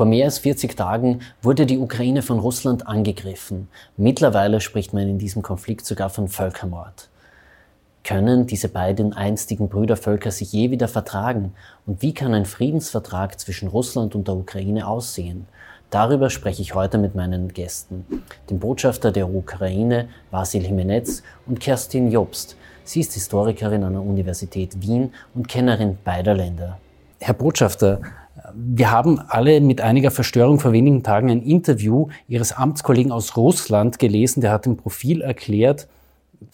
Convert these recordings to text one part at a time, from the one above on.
Vor mehr als 40 Tagen wurde die Ukraine von Russland angegriffen. Mittlerweile spricht man in diesem Konflikt sogar von Völkermord. Können diese beiden einstigen Brüdervölker sich je wieder vertragen? Und wie kann ein Friedensvertrag zwischen Russland und der Ukraine aussehen? Darüber spreche ich heute mit meinen Gästen, dem Botschafter der Ukraine, Vasil Jimenez, und Kerstin Jobst. Sie ist Historikerin an der Universität Wien und Kennerin beider Länder. Herr Botschafter, wir haben alle mit einiger Verstörung vor wenigen Tagen ein Interview Ihres Amtskollegen aus Russland gelesen, der hat im Profil erklärt,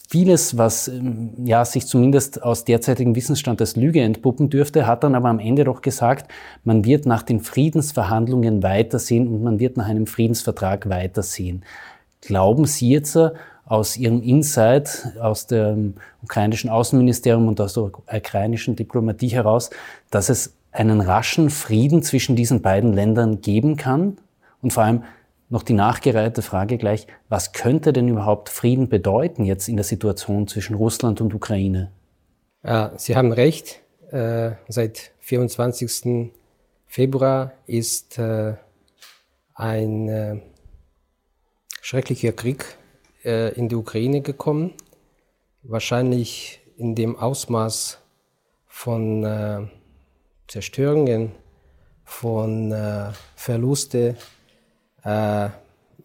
vieles, was ähm, ja, sich zumindest aus derzeitigem Wissensstand als Lüge entpuppen dürfte, hat dann aber am Ende doch gesagt, man wird nach den Friedensverhandlungen weitersehen und man wird nach einem Friedensvertrag weitersehen. Glauben Sie jetzt äh, aus Ihrem Insight aus dem ukrainischen Außenministerium und aus der ukrainischen Diplomatie heraus, dass es einen raschen Frieden zwischen diesen beiden Ländern geben kann? Und vor allem, noch die nachgereihte Frage gleich, was könnte denn überhaupt Frieden bedeuten jetzt in der Situation zwischen Russland und Ukraine? Sie haben recht. Äh, seit 24. Februar ist äh, ein äh, schrecklicher Krieg in die Ukraine gekommen. Wahrscheinlich in dem Ausmaß von Zerstörungen, von äh, Verluste, äh,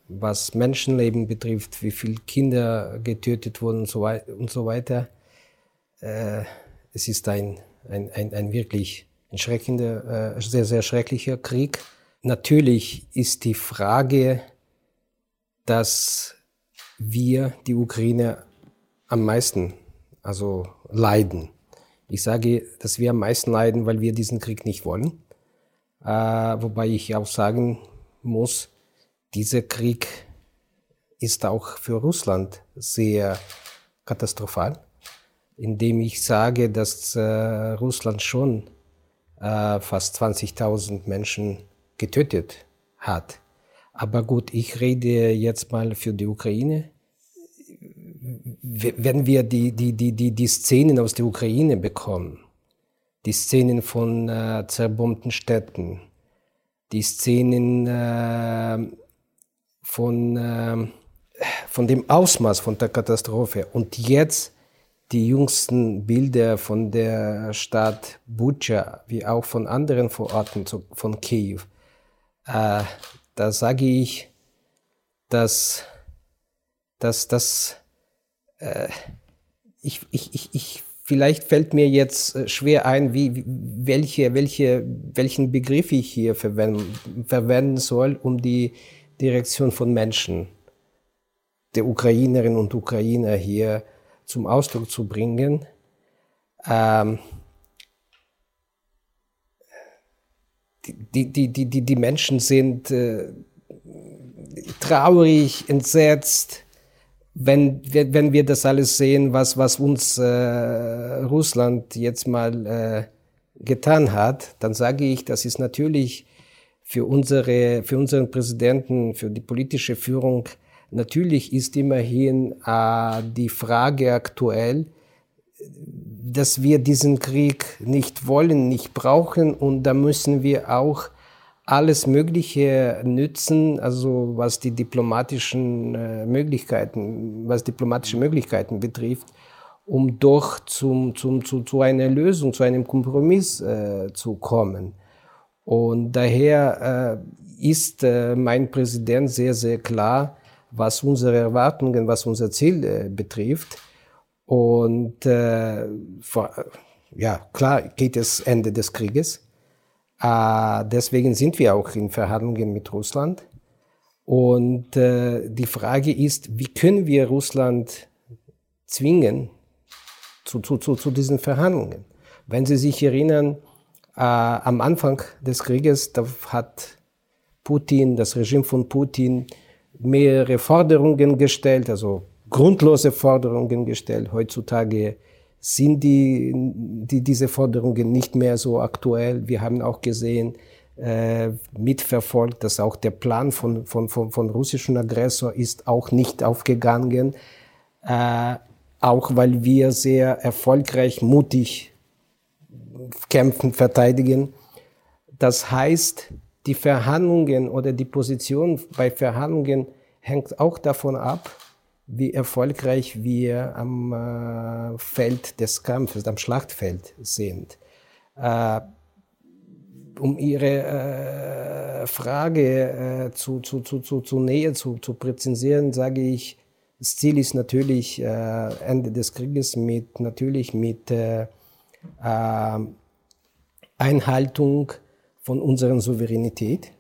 was Menschenleben betrifft, wie viele Kinder getötet wurden und so, und so weiter. Äh, es ist ein, ein, ein, ein wirklich ein schreckender, äh, sehr, sehr schrecklicher Krieg. Natürlich ist die Frage, dass wir, die Ukraine, am meisten also leiden. Ich sage, dass wir am meisten leiden, weil wir diesen Krieg nicht wollen. Äh, wobei ich auch sagen muss, dieser Krieg ist auch für Russland sehr katastrophal, indem ich sage, dass äh, Russland schon äh, fast 20.000 Menschen getötet hat. Aber gut, ich rede jetzt mal für die Ukraine. Wenn wir die, die, die, die, die Szenen aus der Ukraine bekommen, die Szenen von äh, zerbombten Städten, die Szenen äh, von, äh, von dem Ausmaß von der Katastrophe. Und jetzt die jüngsten Bilder von der Stadt Bucha, wie auch von anderen Vororten von Kiew, äh, da sage ich, dass, dass, dass äh, ich, ich, ich, ich, vielleicht fällt mir jetzt äh, schwer ein, wie, welche, welche, welchen Begriff ich hier verwenden, verwenden soll, um die Direktion von Menschen der Ukrainerinnen und Ukrainer hier zum Ausdruck zu bringen. Ähm, die, die, die, die, die Menschen sind äh, traurig, entsetzt, wenn, wenn wir das alles sehen, was, was uns äh, Russland jetzt mal äh, getan hat, dann sage ich, das ist natürlich für, unsere, für unseren Präsidenten, für die politische Führung, natürlich ist immerhin äh, die Frage aktuell, dass wir diesen Krieg nicht wollen, nicht brauchen. Und da müssen wir auch alles Mögliche nützen, also was die diplomatischen äh, Möglichkeiten, was diplomatische Möglichkeiten betrifft, um doch zum, zum, zu, zu einer Lösung, zu einem Kompromiss äh, zu kommen. Und daher äh, ist äh, mein Präsident sehr, sehr klar, was unsere Erwartungen, was unser Ziel äh, betrifft. Und äh, ja, klar geht es Ende des Krieges. Äh, deswegen sind wir auch in Verhandlungen mit Russland. Und äh, die Frage ist, wie können wir Russland zwingen zu, zu, zu, zu diesen Verhandlungen? Wenn Sie sich erinnern, äh, am Anfang des Krieges, da hat Putin, das Regime von Putin, mehrere Forderungen gestellt, also grundlose Forderungen gestellt. Heutzutage sind die, die, diese Forderungen nicht mehr so aktuell. Wir haben auch gesehen, äh, mitverfolgt, dass auch der Plan von, von, von, von russischen Aggressor ist auch nicht aufgegangen, äh, auch weil wir sehr erfolgreich, mutig kämpfen, verteidigen. Das heißt, die Verhandlungen oder die Position bei Verhandlungen hängt auch davon ab, wie erfolgreich wir am äh, Feld des Kampfes, am Schlachtfeld sind. Äh, um Ihre äh, Frage äh, zu, zu, zu, zu, zu näher zu, zu präzisieren, sage ich, das Ziel ist natürlich äh, Ende des Krieges mit natürlich mit äh, äh, Einhaltung von unserer Souveränität.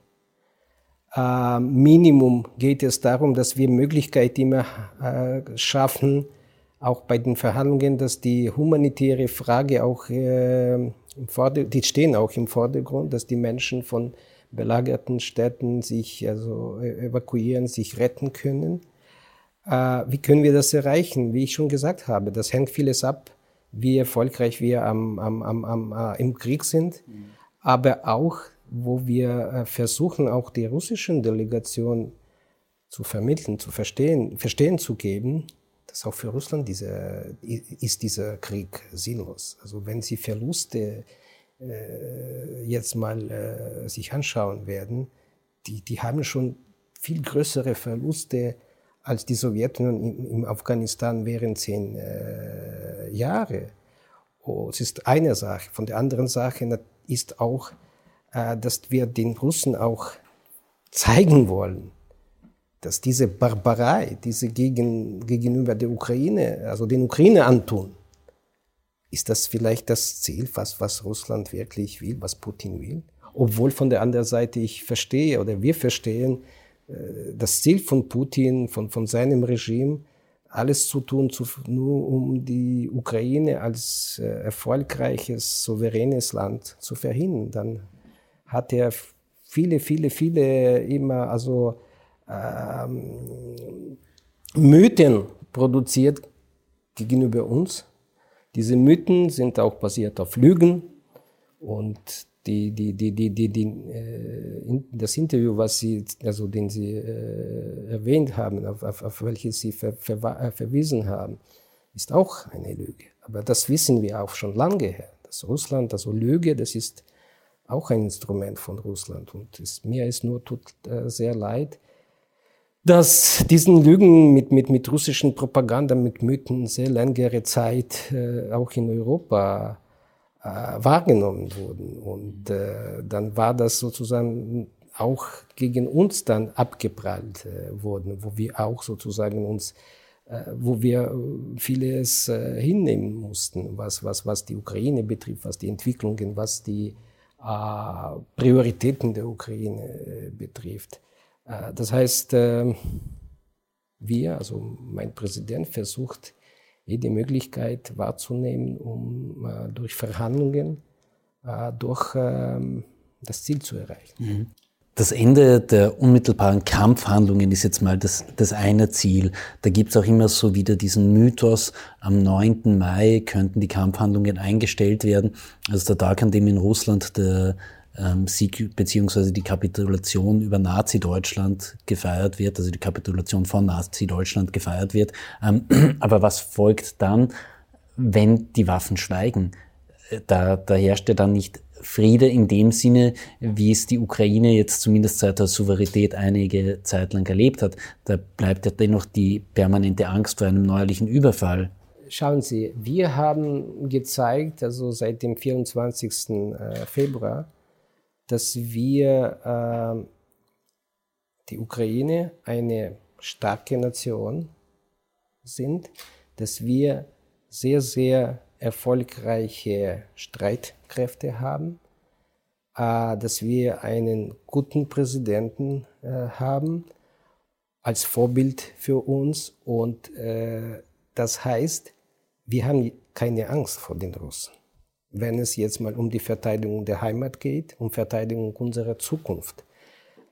Äh, Minimum geht es darum, dass wir Möglichkeiten immer äh, schaffen, auch bei den Verhandlungen, dass die humanitäre Frage auch äh, im Vordergrund, die stehen auch im Vordergrund, dass die Menschen von belagerten Städten sich also evakuieren, sich retten können. Wie können wir das erreichen? Wie ich schon gesagt habe, das hängt vieles ab, wie erfolgreich wir am, am, am, am im Krieg sind, mhm. aber auch, wo wir äh, versuchen, auch die russischen Delegationen zu vermitteln, zu verstehen, verstehen zu geben, dass auch für Russland diese, ist dieser Krieg sinnlos. Also wenn sie Verluste äh, jetzt mal äh, sich anschauen werden, die, die haben schon viel größere Verluste als die Sowjetunion im Afghanistan während zehn äh, Jahre. Oh, es ist eine Sache. Von der anderen Sache ist auch, äh, dass wir den Russen auch zeigen wollen, dass diese Barbarei, diese gegen, gegenüber der Ukraine, also den Ukraine antun, ist das vielleicht das Ziel, was, was Russland wirklich will, was Putin will? Obwohl von der anderen Seite ich verstehe oder wir verstehen, äh, das Ziel von Putin, von, von seinem Regime, alles zu tun, zu, nur um die Ukraine als äh, erfolgreiches, souveränes Land zu verhindern. Hat er viele, viele, viele immer also ähm, Mythen produziert gegenüber uns. Diese Mythen sind auch basiert auf Lügen und die, die, die, die, die, die, äh, das Interview, was Sie, also den Sie äh, erwähnt haben, auf, auf, auf welches Sie ver, ver, äh, verwiesen haben, ist auch eine Lüge. Aber das wissen wir auch schon lange her. Dass Russland, also Lüge, das ist auch ein Instrument von Russland. Und es, mir ist nur tut äh, sehr leid, dass diesen Lügen mit, mit, mit russischen Propaganda, mit Mythen sehr längere Zeit äh, auch in Europa äh, wahrgenommen wurden. Und äh, dann war das sozusagen auch gegen uns dann abgeprallt äh, worden, wo wir auch sozusagen uns äh, wo wir vieles äh, hinnehmen mussten, was, was, was die Ukraine betrifft, was die Entwicklungen, was die Prioritäten der Ukraine äh, betrifft. Äh, das heißt, äh, wir, also mein Präsident, versucht jede Möglichkeit wahrzunehmen, um äh, durch Verhandlungen äh, durch ähm, das Ziel zu erreichen. Mhm. Das Ende der unmittelbaren Kampfhandlungen ist jetzt mal das, das eine Ziel. Da gibt es auch immer so wieder diesen Mythos, am 9. Mai könnten die Kampfhandlungen eingestellt werden. Also der Tag, an dem in Russland der ähm, Sieg beziehungsweise die Kapitulation über Nazi-Deutschland gefeiert wird, also die Kapitulation von Nazi-Deutschland gefeiert wird. Ähm, aber was folgt dann, wenn die Waffen schweigen? Äh, da, da herrscht ja dann nicht Friede in dem Sinne, wie es die Ukraine jetzt zumindest seit der Souveränität einige Zeit lang erlebt hat. Da bleibt ja dennoch die permanente Angst vor einem neuerlichen Überfall. Schauen Sie, wir haben gezeigt, also seit dem 24. Äh, Februar, dass wir äh, die Ukraine eine starke Nation sind, dass wir sehr, sehr erfolgreiche Streitkräfte haben, äh, dass wir einen guten Präsidenten äh, haben als Vorbild für uns und äh, das heißt, wir haben keine Angst vor den Russen wenn es jetzt mal um die Verteidigung der Heimat geht, um Verteidigung unserer Zukunft.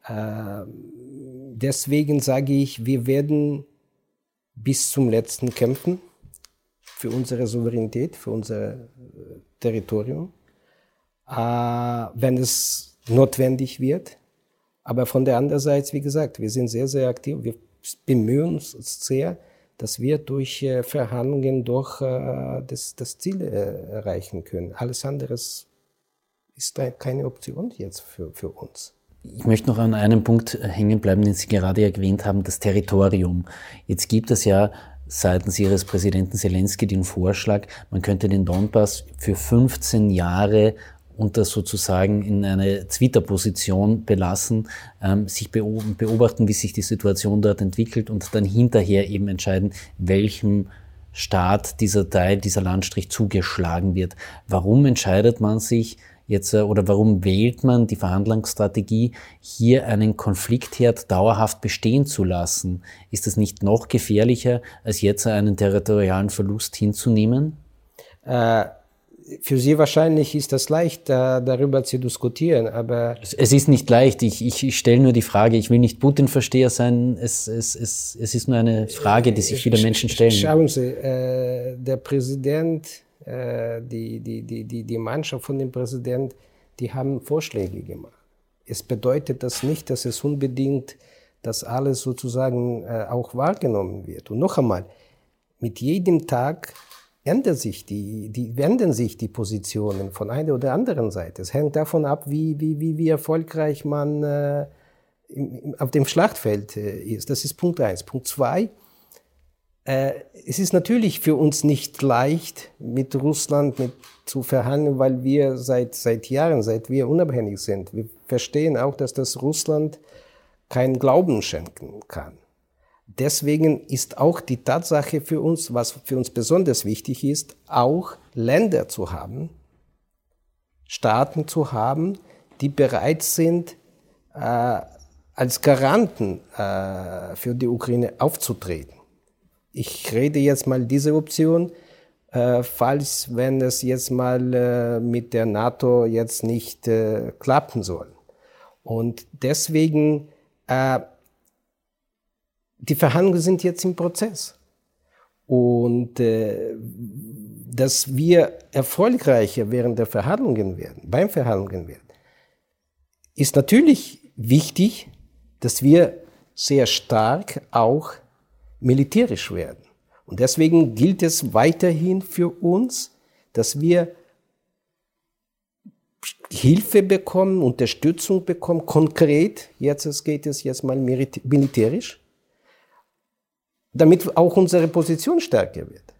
Deswegen sage ich, wir werden bis zum letzten kämpfen für unsere Souveränität, für unser Territorium, wenn es notwendig wird. Aber von der anderen Seite, wie gesagt, wir sind sehr, sehr aktiv. Wir bemühen uns sehr, dass wir durch äh, Verhandlungen doch äh, das, das Ziel äh, erreichen können. Alles andere ist keine Option jetzt für, für uns. Ich möchte noch an einem Punkt hängen bleiben, den Sie gerade erwähnt haben, das Territorium. Jetzt gibt es ja seitens Ihres Präsidenten Zelensky den Vorschlag, man könnte den Donbass für 15 Jahre unter sozusagen in eine Zwitterposition belassen, ähm, sich beobachten, wie sich die Situation dort entwickelt und dann hinterher eben entscheiden, welchem Staat dieser Teil, dieser Landstrich zugeschlagen wird. Warum entscheidet man sich jetzt äh, oder warum wählt man die Verhandlungsstrategie, hier einen Konfliktherd dauerhaft bestehen zu lassen? Ist es nicht noch gefährlicher, als jetzt einen territorialen Verlust hinzunehmen? Äh, für Sie wahrscheinlich ist das leicht, da, darüber zu diskutieren, aber. Es, ist nicht leicht. Ich, ich, ich stelle nur die Frage, ich will nicht Putin-Versteher sein. Es, es, es, es ist nur eine Frage, die sich viele Menschen stellen. Schauen Sie, äh, der Präsident äh, die, die, die, die, die Mannschaft von dem Präsidenten, die haben Vorschläge gemacht. Es bedeutet das nicht, dass es unbedingt, dass alles sozusagen äh, auch wahrgenommen wird. Und noch einmal, mit jedem Tag ändern sich die, die, ändern sich die Positionen von einer oder anderen Seite. Es hängt davon ab, wie, wie, wie, wie erfolgreich man äh, im, auf dem Schlachtfeld äh, ist. Das ist Punkt eins. Punkt zwei, äh, es ist natürlich für uns nicht leicht, mit Russland mit, zu verhandeln, weil wir seit, seit Jahren, seit wir unabhängig sind, wir verstehen auch, dass das Russland keinen Glauben schenken kann. Deswegen ist auch die Tatsache für uns, was für uns besonders wichtig ist, auch Länder zu haben, Staaten zu haben, die bereit sind, äh, als Garanten äh, für die Ukraine aufzutreten ich rede jetzt mal diese Option, äh, falls, wenn es jetzt mal äh, mit der NATO jetzt nicht äh, klappen soll. Und deswegen, äh, die Verhandlungen sind jetzt im Prozess. Und äh, dass wir erfolgreicher während der Verhandlungen werden, beim Verhandlungen werden, ist natürlich wichtig, dass wir sehr stark auch militärisch werden. Und deswegen gilt es weiterhin für uns, dass wir Hilfe bekommen, Unterstützung bekommen, konkret, jetzt geht es jetzt mal militärisch, damit auch unsere Position stärker wird.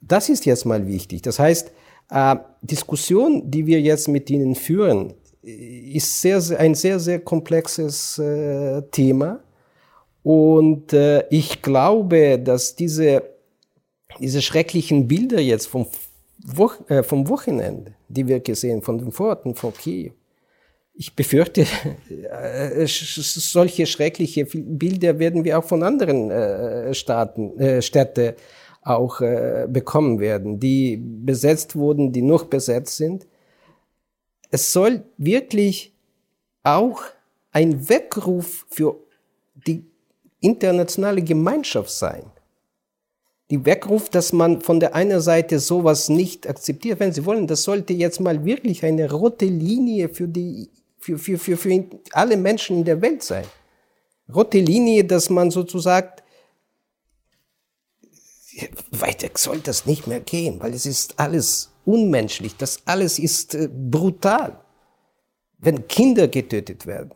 Das ist jetzt mal wichtig. Das heißt, äh, Diskussion, die wir jetzt mit Ihnen führen, ist sehr, sehr, ein sehr, sehr komplexes äh, Thema. Und äh, ich glaube, dass diese, diese schrecklichen Bilder jetzt vom, Wo äh, vom Wochenende, die wir gesehen, von den Vororten von Kiew, ich befürchte, äh, solche schreckliche Bilder werden wir auch von anderen äh, Staaten, äh, Städte auch äh, bekommen werden, die besetzt wurden, die noch besetzt sind. Es soll wirklich auch ein Weckruf für die internationale Gemeinschaft sein. Die wegruft, dass man von der einen Seite sowas nicht akzeptiert, wenn Sie wollen, das sollte jetzt mal wirklich eine rote Linie für die, für, für, für, für alle Menschen in der Welt sein. Rote Linie, dass man sozusagen weiter soll das nicht mehr gehen, weil es ist alles unmenschlich, das alles ist äh, brutal. Wenn Kinder getötet werden,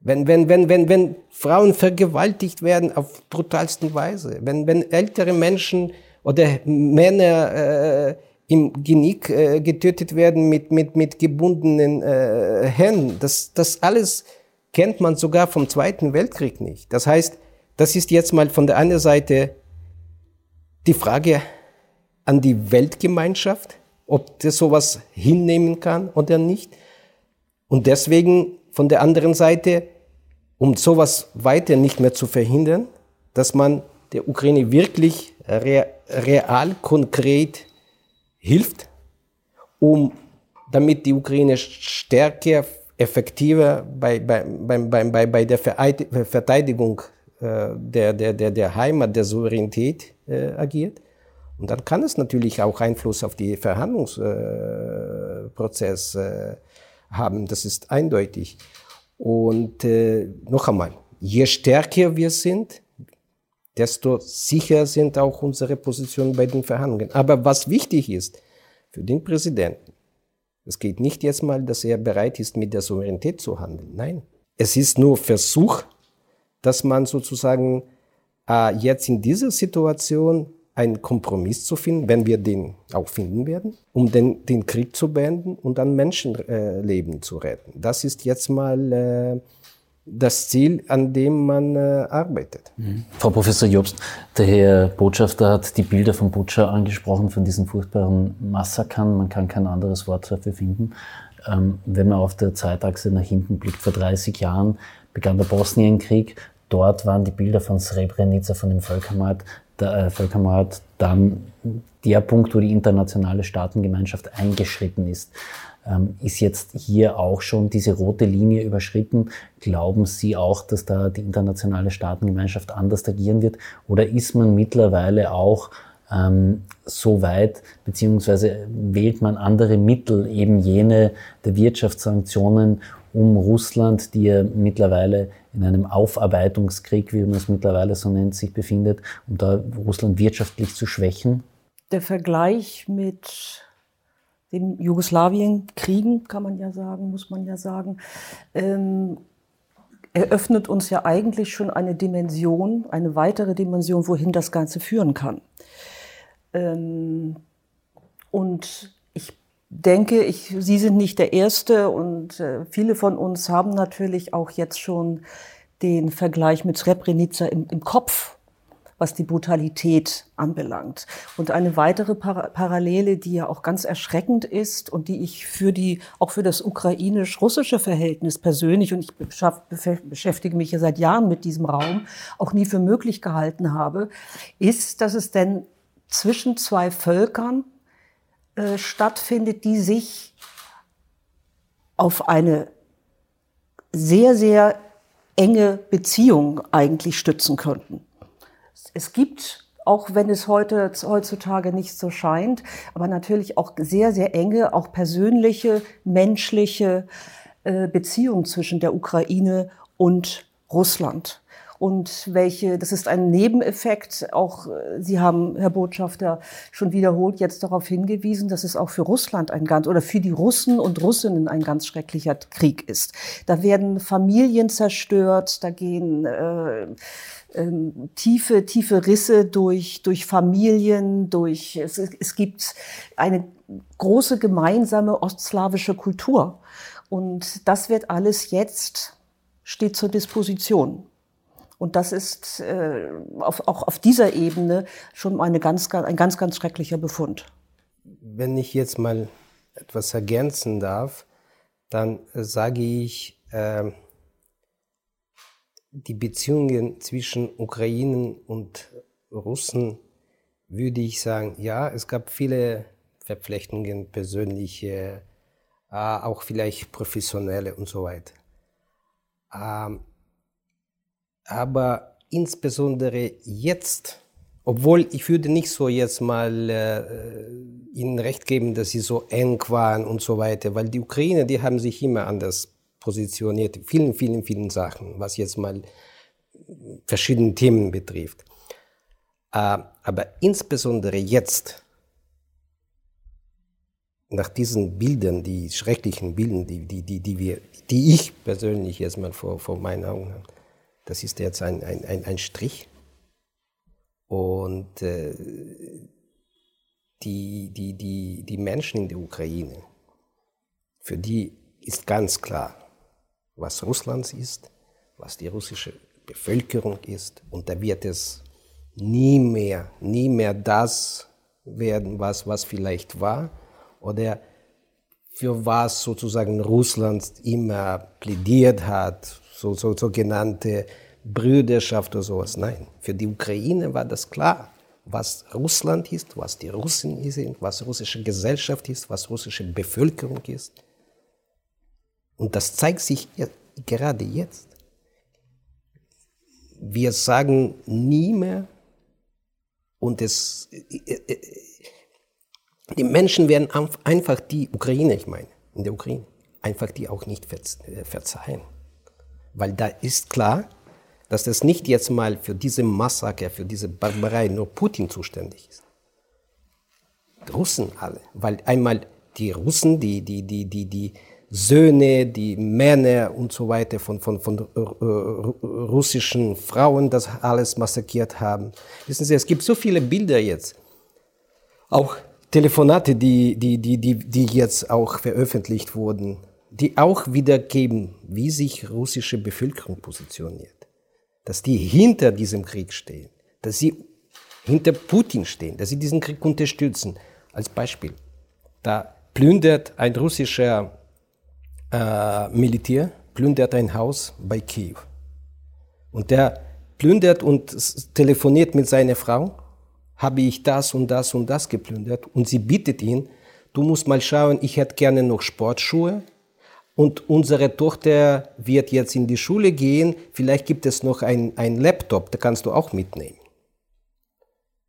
wenn, wenn, wenn, wenn, wenn Frauen vergewaltigt werden auf brutalsten Weise, wenn, wenn ältere Menschen oder Männer äh, im Genick äh, getötet werden mit, mit, mit gebundenen äh, Händen, das, das alles kennt man sogar vom Zweiten Weltkrieg nicht. Das heißt, das ist jetzt mal von der anderen Seite die Frage an die Weltgemeinschaft, ob das sowas hinnehmen kann oder nicht. Und deswegen von der anderen Seite, um sowas weiter nicht mehr zu verhindern, dass man der Ukraine wirklich real, konkret hilft, um damit die Ukraine stärker, effektiver bei, bei, bei, bei, bei der Verteidigung äh, der, der, der, der Heimat, der Souveränität äh, agiert. Und dann kann es natürlich auch Einfluss auf die Verhandlungsprozess äh, haben. Das ist eindeutig. Und äh, noch einmal, je stärker wir sind, desto sicher sind auch unsere Positionen bei den Verhandlungen. Aber was wichtig ist für den Präsidenten, es geht nicht jetzt mal, dass er bereit ist, mit der Souveränität zu handeln. Nein, es ist nur Versuch, dass man sozusagen äh, jetzt in dieser Situation einen Kompromiss zu finden, wenn wir den auch finden werden, um den, den Krieg zu beenden und dann Menschenleben äh, zu retten. Das ist jetzt mal äh, das Ziel, an dem man äh, arbeitet. Mhm. Frau Professor Jobst, der Herr Botschafter hat die Bilder von Butscha angesprochen, von diesen furchtbaren Massakern. Man kann kein anderes Wort dafür finden. Ähm, wenn man auf der Zeitachse nach hinten blickt, vor 30 Jahren begann der Bosnienkrieg. Dort waren die Bilder von Srebrenica, von dem Völkermord, der, äh, Völkermord dann der Punkt, wo die internationale Staatengemeinschaft eingeschritten ist. Ähm, ist jetzt hier auch schon diese rote Linie überschritten? Glauben Sie auch, dass da die internationale Staatengemeinschaft anders agieren wird? Oder ist man mittlerweile auch ähm, so weit, beziehungsweise wählt man andere Mittel, eben jene der Wirtschaftssanktionen, um Russland, die ja mittlerweile in einem Aufarbeitungskrieg, wie man es mittlerweile so nennt, sich befindet, um da Russland wirtschaftlich zu schwächen? Der Vergleich mit den Jugoslawien-Kriegen, kann man ja sagen, muss man ja sagen, ähm, eröffnet uns ja eigentlich schon eine Dimension, eine weitere Dimension, wohin das Ganze führen kann. Ähm, und ich denke, ich, Sie sind nicht der Erste und äh, viele von uns haben natürlich auch jetzt schon den Vergleich mit Srebrenica im, im Kopf was die Brutalität anbelangt. Und eine weitere Par Parallele, die ja auch ganz erschreckend ist und die ich für die, auch für das ukrainisch-russische Verhältnis persönlich, und ich beschäftige mich ja seit Jahren mit diesem Raum, auch nie für möglich gehalten habe, ist, dass es denn zwischen zwei Völkern äh, stattfindet, die sich auf eine sehr, sehr enge Beziehung eigentlich stützen könnten es gibt, auch wenn es heute, heutzutage nicht so scheint, aber natürlich auch sehr, sehr enge, auch persönliche, menschliche äh, Beziehungen zwischen der Ukraine und Russland und welche, das ist ein Nebeneffekt. Auch äh, Sie haben, Herr Botschafter, schon wiederholt jetzt darauf hingewiesen, dass es auch für Russland ein ganz, oder für die Russen und Russinnen ein ganz schrecklicher Krieg ist. Da werden Familien zerstört, da gehen äh, ähm, tiefe, tiefe Risse durch, durch Familien, durch, es, es gibt eine große gemeinsame ostslawische Kultur. Und das wird alles jetzt steht zur Disposition. Und das ist äh, auf, auch auf dieser Ebene schon eine ganz, ein ganz, ganz schrecklicher Befund. Wenn ich jetzt mal etwas ergänzen darf, dann sage ich, äh, die Beziehungen zwischen Ukrainen und Russen würde ich sagen, ja, es gab viele Verflechtungen, persönliche, äh, auch vielleicht professionelle und so weiter. Ähm, aber insbesondere jetzt, obwohl ich würde nicht so jetzt mal äh, Ihnen recht geben, dass sie so eng waren und so weiter, weil die Ukrainer, die haben sich immer anders positioniert, vielen, vielen, vielen Sachen, was jetzt mal verschiedene Themen betrifft. Äh, aber insbesondere jetzt, nach diesen Bildern, die schrecklichen Bildern, die, die, die, die, wir, die ich persönlich jetzt mal vor, vor meinen Augen habe, das ist jetzt ein, ein, ein, ein Strich. Und äh, die, die, die, die Menschen in der Ukraine, für die ist ganz klar, was Russland ist, was die russische Bevölkerung ist. Und da wird es nie mehr, nie mehr das werden, was, was vielleicht war oder für was sozusagen Russland immer plädiert hat, so, so sogenannte Brüderschaft oder sowas. Nein, für die Ukraine war das klar, was Russland ist, was die Russen sind, was russische Gesellschaft ist, was russische Bevölkerung ist. Und das zeigt sich gerade jetzt. Wir sagen nie mehr, und es, äh, äh, die Menschen werden einfach die Ukraine, ich meine, in der Ukraine, einfach die auch nicht äh, verzeihen. Weil da ist klar, dass das nicht jetzt mal für diese Massaker, für diese Barbarei nur Putin zuständig ist. Russen alle. Weil einmal die Russen, die, die, die, die, die Söhne, die Männer und so weiter von, von, von äh, russischen Frauen das alles massakriert haben. Wissen Sie, es gibt so viele Bilder jetzt. Auch Telefonate, die, die, die, die, die jetzt auch veröffentlicht wurden, die auch wiedergeben, wie sich russische Bevölkerung positioniert. Dass die hinter diesem Krieg stehen, dass sie hinter Putin stehen, dass sie diesen Krieg unterstützen. Als Beispiel. Da plündert ein russischer äh, Militär plündert ein Haus bei Kiew. Und der plündert und telefoniert mit seiner Frau, habe ich das und das und das geplündert. Und sie bittet ihn, du musst mal schauen, ich hätte gerne noch Sportschuhe. Und unsere Tochter wird jetzt in die Schule gehen. Vielleicht gibt es noch ein, ein Laptop, da kannst du auch mitnehmen.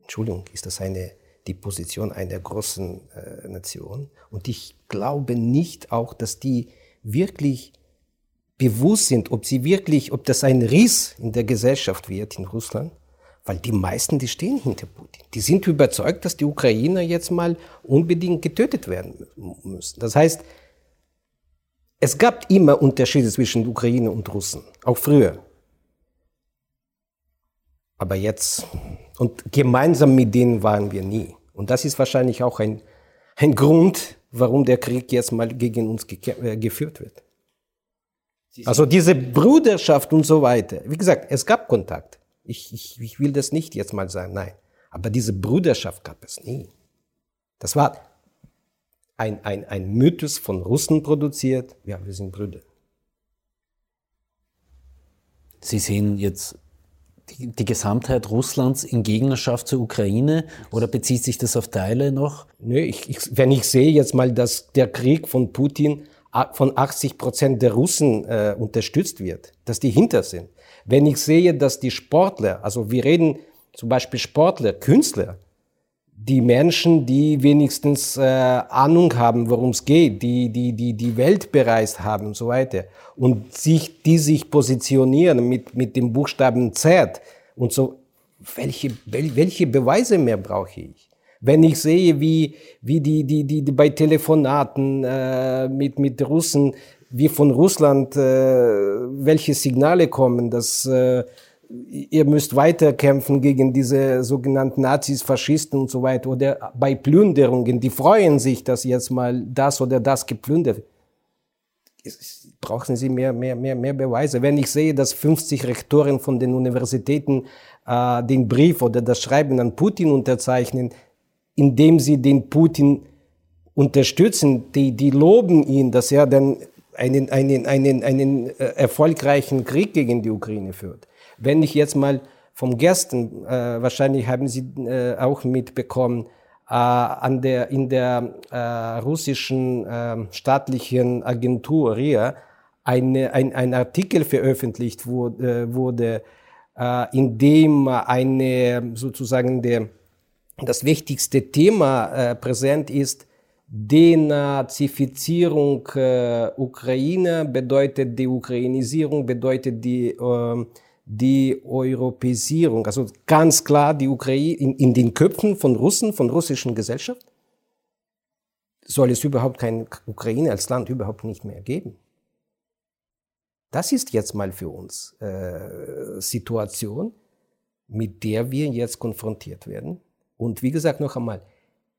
Entschuldigung, ist das eine, die Position einer großen äh, Nation? Und ich glaube nicht auch, dass die wirklich bewusst sind, ob sie wirklich, ob das ein Riss in der Gesellschaft wird in Russland, weil die meisten, die stehen hinter Putin. Die sind überzeugt, dass die Ukrainer jetzt mal unbedingt getötet werden müssen. Das heißt, es gab immer Unterschiede zwischen Ukraine und Russen, auch früher. Aber jetzt, und gemeinsam mit denen waren wir nie. Und das ist wahrscheinlich auch ein, ein Grund, warum der Krieg jetzt mal gegen uns äh, geführt wird. Also diese Bruderschaft und so weiter. Wie gesagt, es gab Kontakt. Ich, ich, ich will das nicht jetzt mal sagen, nein. Aber diese Bruderschaft gab es nie. Das war ein, ein, ein Mythos von Russen produziert. Ja, wir sind Brüder. Sie sehen jetzt die, Gesamtheit Russlands in Gegnerschaft zur Ukraine oder bezieht sich das auf Teile noch? Nö, ich, ich, wenn ich sehe jetzt mal, dass der Krieg von Putin von 80 Prozent der Russen äh, unterstützt wird, dass die hinter sind. Wenn ich sehe, dass die Sportler, also wir reden zum Beispiel Sportler, Künstler, die Menschen, die wenigstens äh, Ahnung haben, worum es geht, die, die, die die Welt bereist haben und so weiter und sich, die sich positionieren mit, mit dem Buchstaben Z und so, welche, welche Beweise mehr brauche ich? Wenn ich sehe, wie, wie die, die, die, die bei Telefonaten äh, mit, mit Russen, wie von Russland, äh, welche Signale kommen, dass äh, ihr müsst weiterkämpfen gegen diese sogenannten Nazis, Faschisten und so weiter. Oder bei Plünderungen, die freuen sich, dass jetzt mal das oder das geplündert wird. Brauchen Sie mehr, mehr, mehr, mehr Beweise? Wenn ich sehe, dass 50 Rektoren von den Universitäten äh, den Brief oder das Schreiben an Putin unterzeichnen, indem sie den Putin unterstützen, die, die loben ihn, dass er dann einen, einen, einen, einen äh, erfolgreichen Krieg gegen die Ukraine führt. Wenn ich jetzt mal vom gestern, äh, wahrscheinlich haben Sie äh, auch mitbekommen, äh, an der, in der äh, russischen äh, staatlichen Agentur RIA eine, ein, ein Artikel veröffentlicht wurde, äh, wurde äh, in dem eine sozusagen der, das wichtigste Thema äh, präsent ist, Denazifizierung äh, Ukraine bedeutet die Ukrainisierung, bedeutet die äh, die Europäisierung, also ganz klar die Ukraine in, in den Köpfen von Russen, von russischen Gesellschaft, soll es überhaupt keine Ukraine als Land überhaupt nicht mehr geben. Das ist jetzt mal für uns äh, Situation, mit der wir jetzt konfrontiert werden. Und wie gesagt, noch einmal,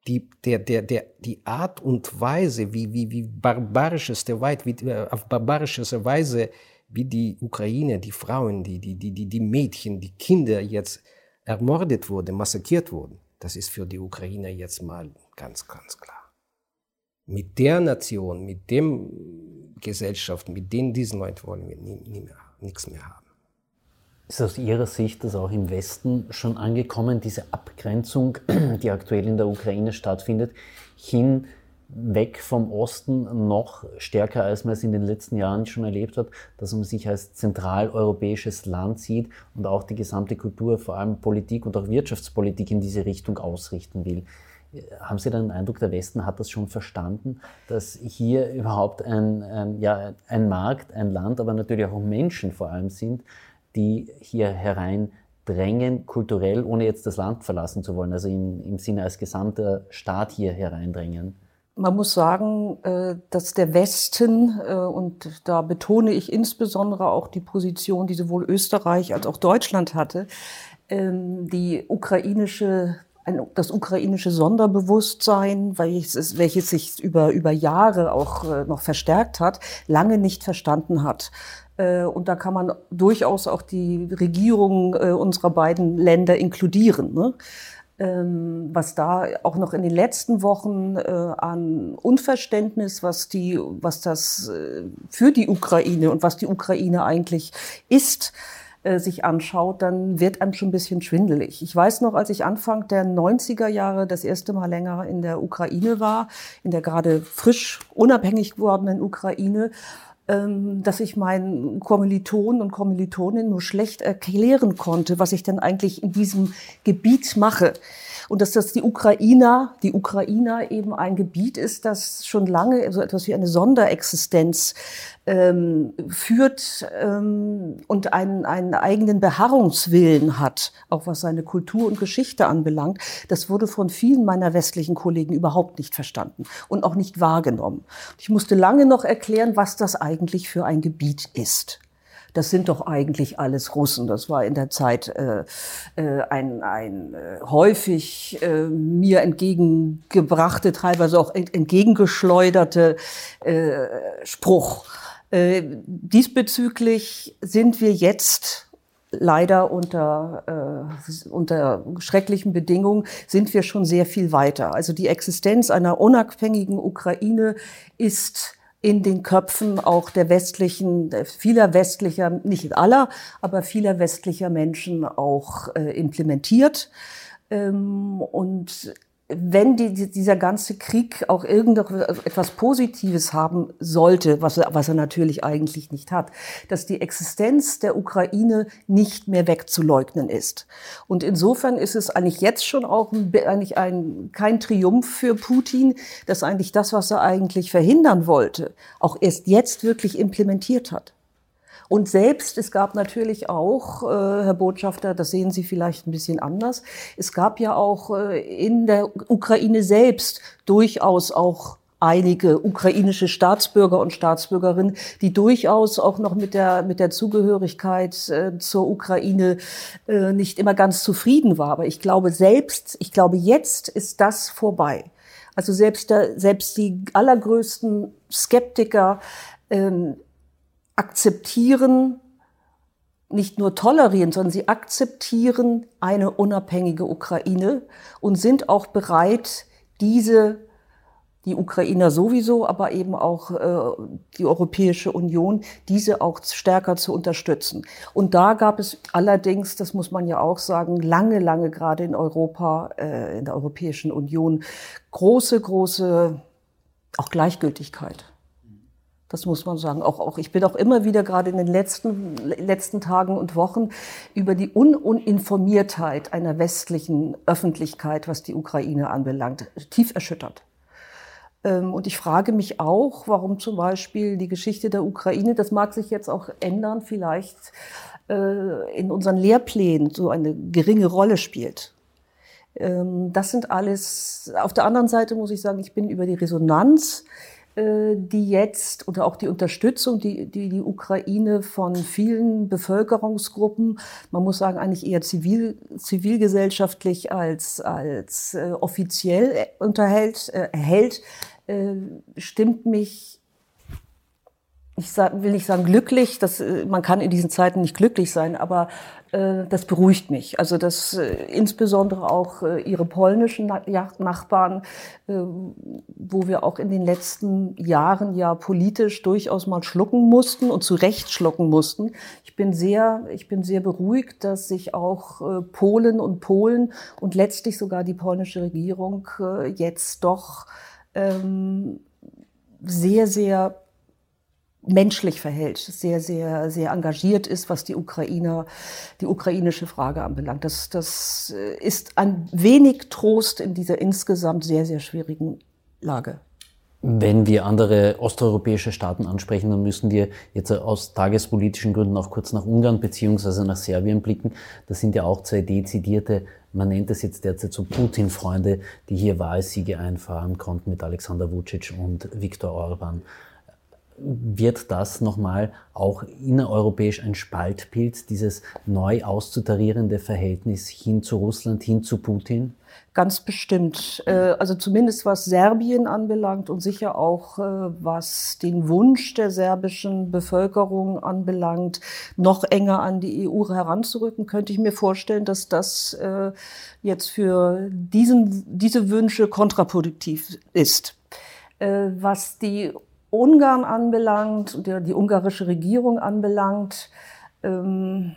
die, der, der, der, die Art und Weise, wie, wie, wie barbarischeste Weise, wie, äh, auf barbarischeste Weise wie die Ukrainer, die Frauen, die, die, die, die Mädchen, die Kinder jetzt ermordet wurden, massakriert wurden, das ist für die Ukrainer jetzt mal ganz, ganz klar. Mit der Nation, mit dem Gesellschaft, mit denen diesen Leuten wollen wir nie, nie mehr, nichts mehr haben. Ist aus Ihrer Sicht das auch im Westen schon angekommen, diese Abgrenzung, die aktuell in der Ukraine stattfindet, hin weg vom Osten noch stärker, als man es in den letzten Jahren schon erlebt hat, dass man sich als zentraleuropäisches Land sieht und auch die gesamte Kultur, vor allem Politik und auch Wirtschaftspolitik in diese Richtung ausrichten will. Haben Sie den Eindruck, der Westen hat das schon verstanden, dass hier überhaupt ein, ein, ja, ein Markt, ein Land, aber natürlich auch Menschen vor allem sind, die hier hereindrängen, kulturell, ohne jetzt das Land verlassen zu wollen, also in, im Sinne als gesamter Staat hier hereindrängen? Man muss sagen, äh, dass der Westen, äh, und da betone ich insbesondere auch die Position, die sowohl Österreich als auch Deutschland hatte, ähm, die ukrainische das ukrainische Sonderbewusstsein, welches, welches sich über, über Jahre auch äh, noch verstärkt hat, lange nicht verstanden hat. Und da kann man durchaus auch die Regierung unserer beiden Länder inkludieren. Ne? Ähm, was da auch noch in den letzten Wochen äh, an Unverständnis, was die, was das äh, für die Ukraine und was die Ukraine eigentlich ist, äh, sich anschaut, dann wird einem schon ein bisschen schwindelig. Ich weiß noch, als ich Anfang der 90er Jahre das erste Mal länger in der Ukraine war, in der gerade frisch unabhängig gewordenen Ukraine, dass ich meinen Kommilitonen und Kommilitoninnen nur schlecht erklären konnte, was ich denn eigentlich in diesem Gebiet mache. Und dass das die Ukrainer, die Ukrainer eben ein Gebiet ist, das schon lange so etwas wie eine Sonderexistenz ähm, führt ähm, und einen, einen eigenen Beharrungswillen hat, auch was seine Kultur und Geschichte anbelangt. Das wurde von vielen meiner westlichen Kollegen überhaupt nicht verstanden und auch nicht wahrgenommen. Ich musste lange noch erklären, was das eigentlich für ein Gebiet ist das sind doch eigentlich alles Russen. Das war in der Zeit äh, äh, ein, ein äh, häufig äh, mir entgegengebrachte, teilweise auch entgegengeschleuderte äh, Spruch. Äh, diesbezüglich sind wir jetzt leider unter, äh, unter schrecklichen Bedingungen sind wir schon sehr viel weiter. Also die Existenz einer unabhängigen Ukraine ist in den Köpfen auch der westlichen, vieler westlicher, nicht aller, aber vieler westlicher Menschen auch äh, implementiert. Ähm, und wenn die, dieser ganze Krieg auch irgendetwas Positives haben sollte, was er, was er natürlich eigentlich nicht hat, dass die Existenz der Ukraine nicht mehr wegzuleugnen ist. Und insofern ist es eigentlich jetzt schon auch ein, eigentlich ein, kein Triumph für Putin, dass eigentlich das, was er eigentlich verhindern wollte, auch erst jetzt wirklich implementiert hat. Und selbst, es gab natürlich auch, äh, Herr Botschafter, das sehen Sie vielleicht ein bisschen anders, es gab ja auch äh, in der Ukraine selbst durchaus auch einige ukrainische Staatsbürger und Staatsbürgerinnen, die durchaus auch noch mit der, mit der Zugehörigkeit äh, zur Ukraine äh, nicht immer ganz zufrieden war. Aber ich glaube selbst, ich glaube jetzt ist das vorbei. Also selbst, der, selbst die allergrößten Skeptiker ähm, akzeptieren, nicht nur tolerieren, sondern sie akzeptieren eine unabhängige Ukraine und sind auch bereit, diese, die Ukrainer sowieso, aber eben auch äh, die Europäische Union, diese auch stärker zu unterstützen. Und da gab es allerdings, das muss man ja auch sagen, lange, lange gerade in Europa, äh, in der Europäischen Union, große, große auch Gleichgültigkeit. Das muss man sagen. Auch, auch ich bin auch immer wieder gerade in den letzten, letzten Tagen und Wochen über die Uninformiertheit einer westlichen Öffentlichkeit, was die Ukraine anbelangt, tief erschüttert. Ähm, und ich frage mich auch, warum zum Beispiel die Geschichte der Ukraine, das mag sich jetzt auch ändern, vielleicht äh, in unseren Lehrplänen so eine geringe Rolle spielt. Ähm, das sind alles, auf der anderen Seite muss ich sagen, ich bin über die Resonanz die jetzt oder auch die Unterstützung, die, die die Ukraine von vielen Bevölkerungsgruppen, man muss sagen eigentlich eher zivil, zivilgesellschaftlich als, als äh, offiziell äh, unterhält, äh, erhält, äh, stimmt mich ich will nicht sagen glücklich, das, äh, man kann in diesen Zeiten nicht glücklich sein, aber äh, das beruhigt mich. Also dass äh, insbesondere auch äh, ihre polnischen Na Nachbarn, äh, wo wir auch in den letzten Jahren ja politisch durchaus mal schlucken mussten und zu Recht schlucken mussten. Ich bin sehr, ich bin sehr beruhigt, dass sich auch äh, Polen und Polen und letztlich sogar die polnische Regierung äh, jetzt doch ähm, sehr, sehr menschlich verhält, sehr, sehr, sehr engagiert ist, was die Ukrainer, die ukrainische Frage anbelangt. Das, das äh, ist ein wenig Trost in dieser insgesamt sehr, sehr schwierigen Lage. Wenn wir andere osteuropäische Staaten ansprechen, dann müssen wir jetzt aus tagespolitischen Gründen auch kurz nach Ungarn beziehungsweise nach Serbien blicken. Das sind ja auch zwei dezidierte, man nennt es jetzt derzeit so Putin-Freunde, die hier Wahlsiege einfahren konnten mit Alexander Vucic und Viktor Orban wird das nochmal auch innereuropäisch ein Spaltbild, dieses neu auszutarierende Verhältnis hin zu Russland, hin zu Putin? Ganz bestimmt. Äh, also zumindest was Serbien anbelangt und sicher auch äh, was den Wunsch der serbischen Bevölkerung anbelangt, noch enger an die EU heranzurücken, könnte ich mir vorstellen, dass das äh, jetzt für diesen, diese Wünsche kontraproduktiv ist. Was die Ungarn anbelangt die, die ungarische Regierung anbelangt, ähm,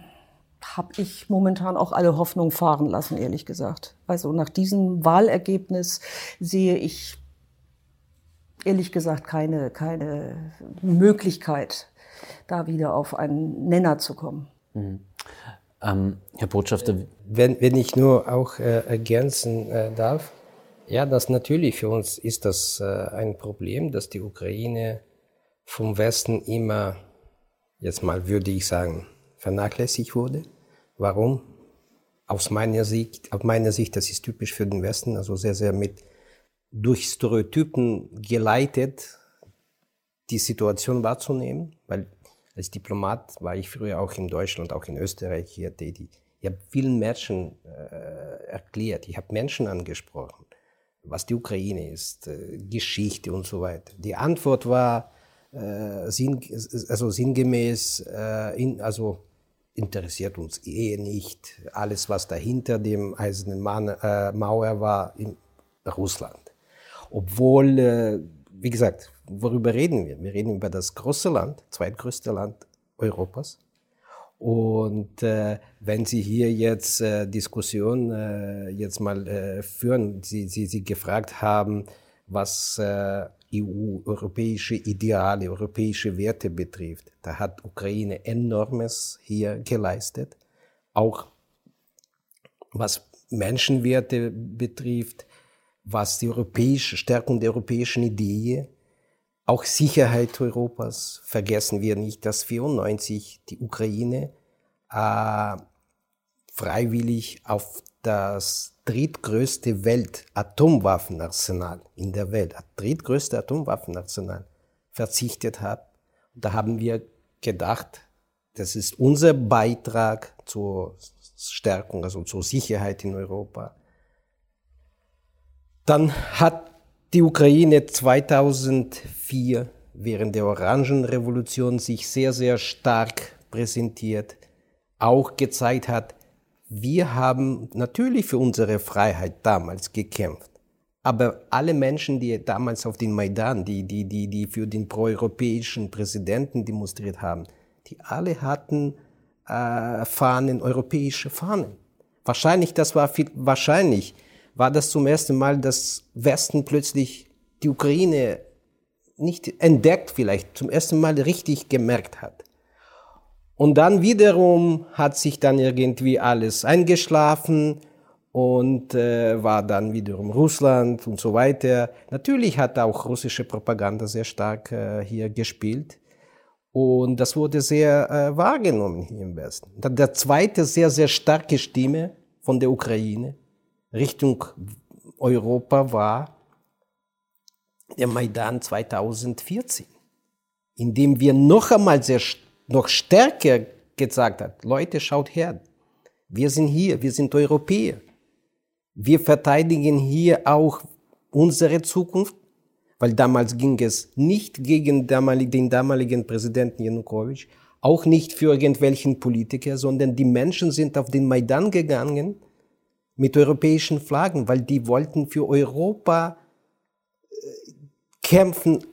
habe ich momentan auch alle Hoffnung fahren lassen, ehrlich gesagt. Also nach diesem Wahlergebnis sehe ich ehrlich gesagt keine, keine Möglichkeit, da wieder auf einen Nenner zu kommen. Mhm. Ähm, Herr Botschafter. Wenn, wenn ich nur auch äh, ergänzen äh, darf, ja, das natürlich für uns ist das äh, ein Problem, dass die Ukraine vom Westen immer, jetzt mal würde ich sagen, vernachlässigt wurde. Warum? Aus meiner Sicht, aus meiner Sicht, das ist typisch für den Westen, also sehr, sehr mit durch Stereotypen geleitet, die Situation wahrzunehmen, weil als Diplomat war ich früher auch in Deutschland, auch in Österreich hier tätig. Ich habe vielen Menschen äh, erklärt, ich habe Menschen angesprochen was die Ukraine ist, äh, Geschichte und so weiter. Die Antwort war äh, sinn, also sinngemäß, äh, in, also interessiert uns eh nicht. Alles, was dahinter dem eisernen Mann, äh, Mauer war, in Russland. Obwohl, äh, wie gesagt, worüber reden wir? Wir reden über das große Land, zweitgrößte Land Europas. Und äh, wenn Sie hier jetzt äh, Diskussion äh, jetzt mal äh, führen, Sie, Sie, Sie gefragt haben, was äh, EU, europäische Ideale, europäische Werte betrifft, da hat Ukraine enormes hier geleistet. Auch was Menschenwerte betrifft, was die europäische Stärkung der europäischen Idee auch Sicherheit Europas. Vergessen wir nicht, dass 94 die Ukraine äh, freiwillig auf das drittgrößte Welt-Atomwaffenarsenal in der Welt, drittgrößte Atomwaffenarsenal verzichtet hat. da haben wir gedacht, das ist unser Beitrag zur Stärkung, also zur Sicherheit in Europa. Dann hat die Ukraine 2004 während der Orangenrevolution sich sehr, sehr stark präsentiert, auch gezeigt hat, wir haben natürlich für unsere Freiheit damals gekämpft. Aber alle Menschen, die damals auf den Maidan, die, die, die, die für den proeuropäischen Präsidenten demonstriert haben, die alle hatten äh, Fahnen, europäische Fahnen. Wahrscheinlich, das war viel, wahrscheinlich war das zum ersten Mal, dass Westen plötzlich die Ukraine nicht entdeckt vielleicht, zum ersten Mal richtig gemerkt hat. Und dann wiederum hat sich dann irgendwie alles eingeschlafen und äh, war dann wiederum Russland und so weiter. Natürlich hat auch russische Propaganda sehr stark äh, hier gespielt. Und das wurde sehr äh, wahrgenommen hier im Westen. Dann der zweite sehr, sehr starke Stimme von der Ukraine Richtung Europa war der Maidan 2014, in dem wir noch einmal sehr, noch stärker gesagt hat, Leute, schaut her, wir sind hier, wir sind Europäer. Wir verteidigen hier auch unsere Zukunft, weil damals ging es nicht gegen den damaligen Präsidenten Janukowitsch, auch nicht für irgendwelchen Politiker, sondern die Menschen sind auf den Maidan gegangen mit europäischen Flaggen, weil die wollten für Europa äh, kämpfen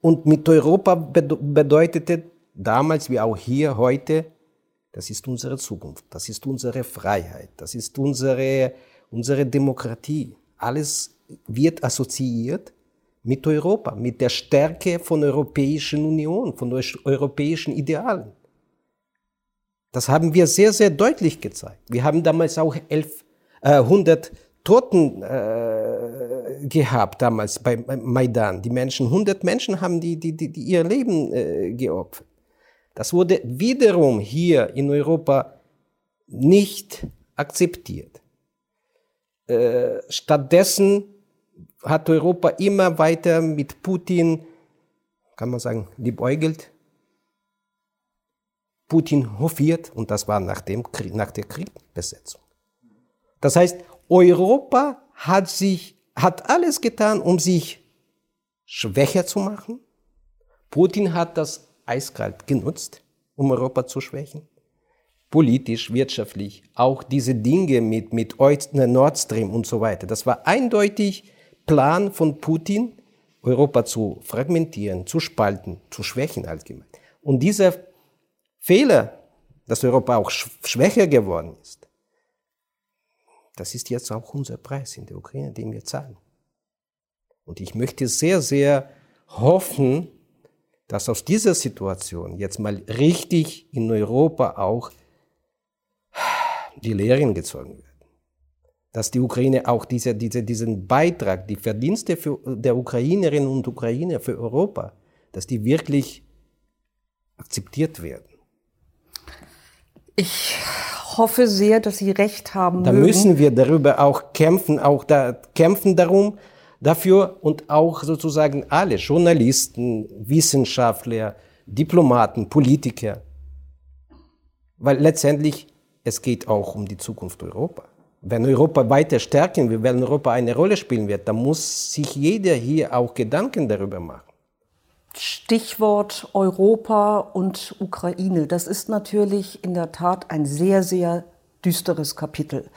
und mit Europa bedeutete damals wie auch hier heute, das ist unsere Zukunft, das ist unsere Freiheit, das ist unsere, unsere Demokratie. Alles wird assoziiert mit Europa, mit der Stärke von der Europäischen Union, von europäischen Idealen. Das haben wir sehr, sehr deutlich gezeigt. Wir haben damals auch elf, äh, 100 Toten äh, gehabt damals bei Maidan. Die Menschen, 100 Menschen haben die, die, die, die ihr Leben äh, geopfert. Das wurde wiederum hier in Europa nicht akzeptiert. Äh, stattdessen hat Europa immer weiter mit Putin, kann man sagen, liebäugelt, Putin hofiert und das war nach, dem nach der Kriegbesetzung. Das heißt, Europa hat sich, hat alles getan, um sich schwächer zu machen. Putin hat das eiskalt genutzt, um Europa zu schwächen. Politisch, wirtschaftlich, auch diese Dinge mit, mit Nord Stream und so weiter. Das war eindeutig Plan von Putin, Europa zu fragmentieren, zu spalten, zu schwächen allgemein. Und dieser Fehler, dass Europa auch schwächer geworden ist, das ist jetzt auch unser Preis in der Ukraine, den wir zahlen. Und ich möchte sehr, sehr hoffen, dass aus dieser Situation jetzt mal richtig in Europa auch die Lehren gezogen werden. Dass die Ukraine auch diese, diese, diesen Beitrag, die Verdienste für, der Ukrainerinnen und Ukrainer für Europa, dass die wirklich akzeptiert werden. Ich hoffe sehr, dass Sie recht haben. Da mögen. müssen wir darüber auch kämpfen, auch da kämpfen darum, dafür und auch sozusagen alle Journalisten, Wissenschaftler, Diplomaten, Politiker. Weil letztendlich es geht auch um die Zukunft Europa. Wenn Europa weiter stärken will, wenn Europa eine Rolle spielen wird, dann muss sich jeder hier auch Gedanken darüber machen. Stichwort Europa und Ukraine. Das ist natürlich in der Tat ein sehr, sehr düsteres Kapitel.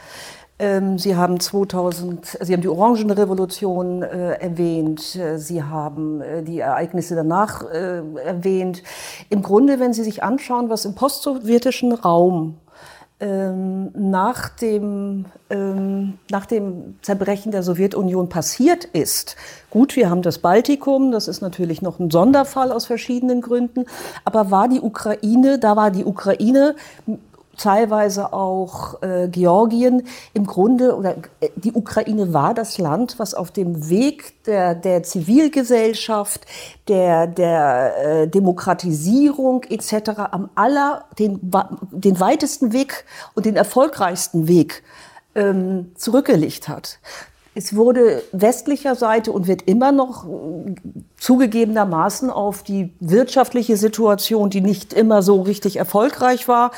Ähm, Sie haben 2000, Sie haben die Orangenrevolution äh, erwähnt, äh, Sie haben äh, die Ereignisse danach äh, erwähnt. Im Grunde, wenn Sie sich anschauen, was im postsowjetischen Raum ähm, nach dem, ähm, nach dem Zerbrechen der Sowjetunion passiert ist. Gut, wir haben das Baltikum, das ist natürlich noch ein Sonderfall aus verschiedenen Gründen, aber war die Ukraine, da war die Ukraine teilweise auch äh, Georgien. Im Grunde, oder äh, die Ukraine war das Land, was auf dem Weg der, der Zivilgesellschaft, der, der äh, Demokratisierung etc. am aller, den, den weitesten Weg und den erfolgreichsten Weg ähm, zurückgelegt hat. Es wurde westlicher Seite und wird immer noch äh, zugegebenermaßen auf die wirtschaftliche Situation, die nicht immer so richtig erfolgreich war,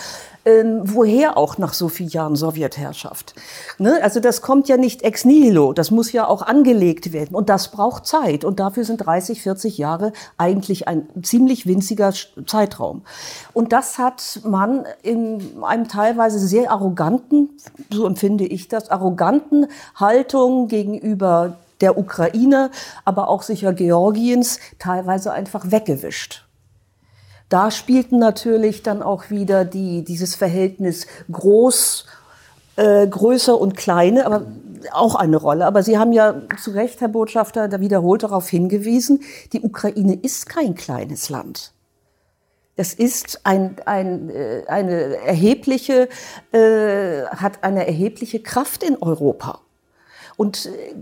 ähm, woher auch nach so vielen Jahren Sowjetherrschaft? Ne? Also das kommt ja nicht ex nihilo, das muss ja auch angelegt werden und das braucht Zeit und dafür sind 30, 40 Jahre eigentlich ein ziemlich winziger Zeitraum. Und das hat man in einem teilweise sehr arroganten, so empfinde ich das, arroganten Haltung gegenüber der Ukraine, aber auch sicher Georgiens teilweise einfach weggewischt. Da spielten natürlich dann auch wieder die, dieses Verhältnis groß, äh, größer und kleine, aber auch eine Rolle. Aber Sie haben ja zu Recht, Herr Botschafter, da wiederholt darauf hingewiesen, die Ukraine ist kein kleines Land. Das ist ein, ein, äh, eine erhebliche, äh, hat eine erhebliche Kraft in Europa. Und äh,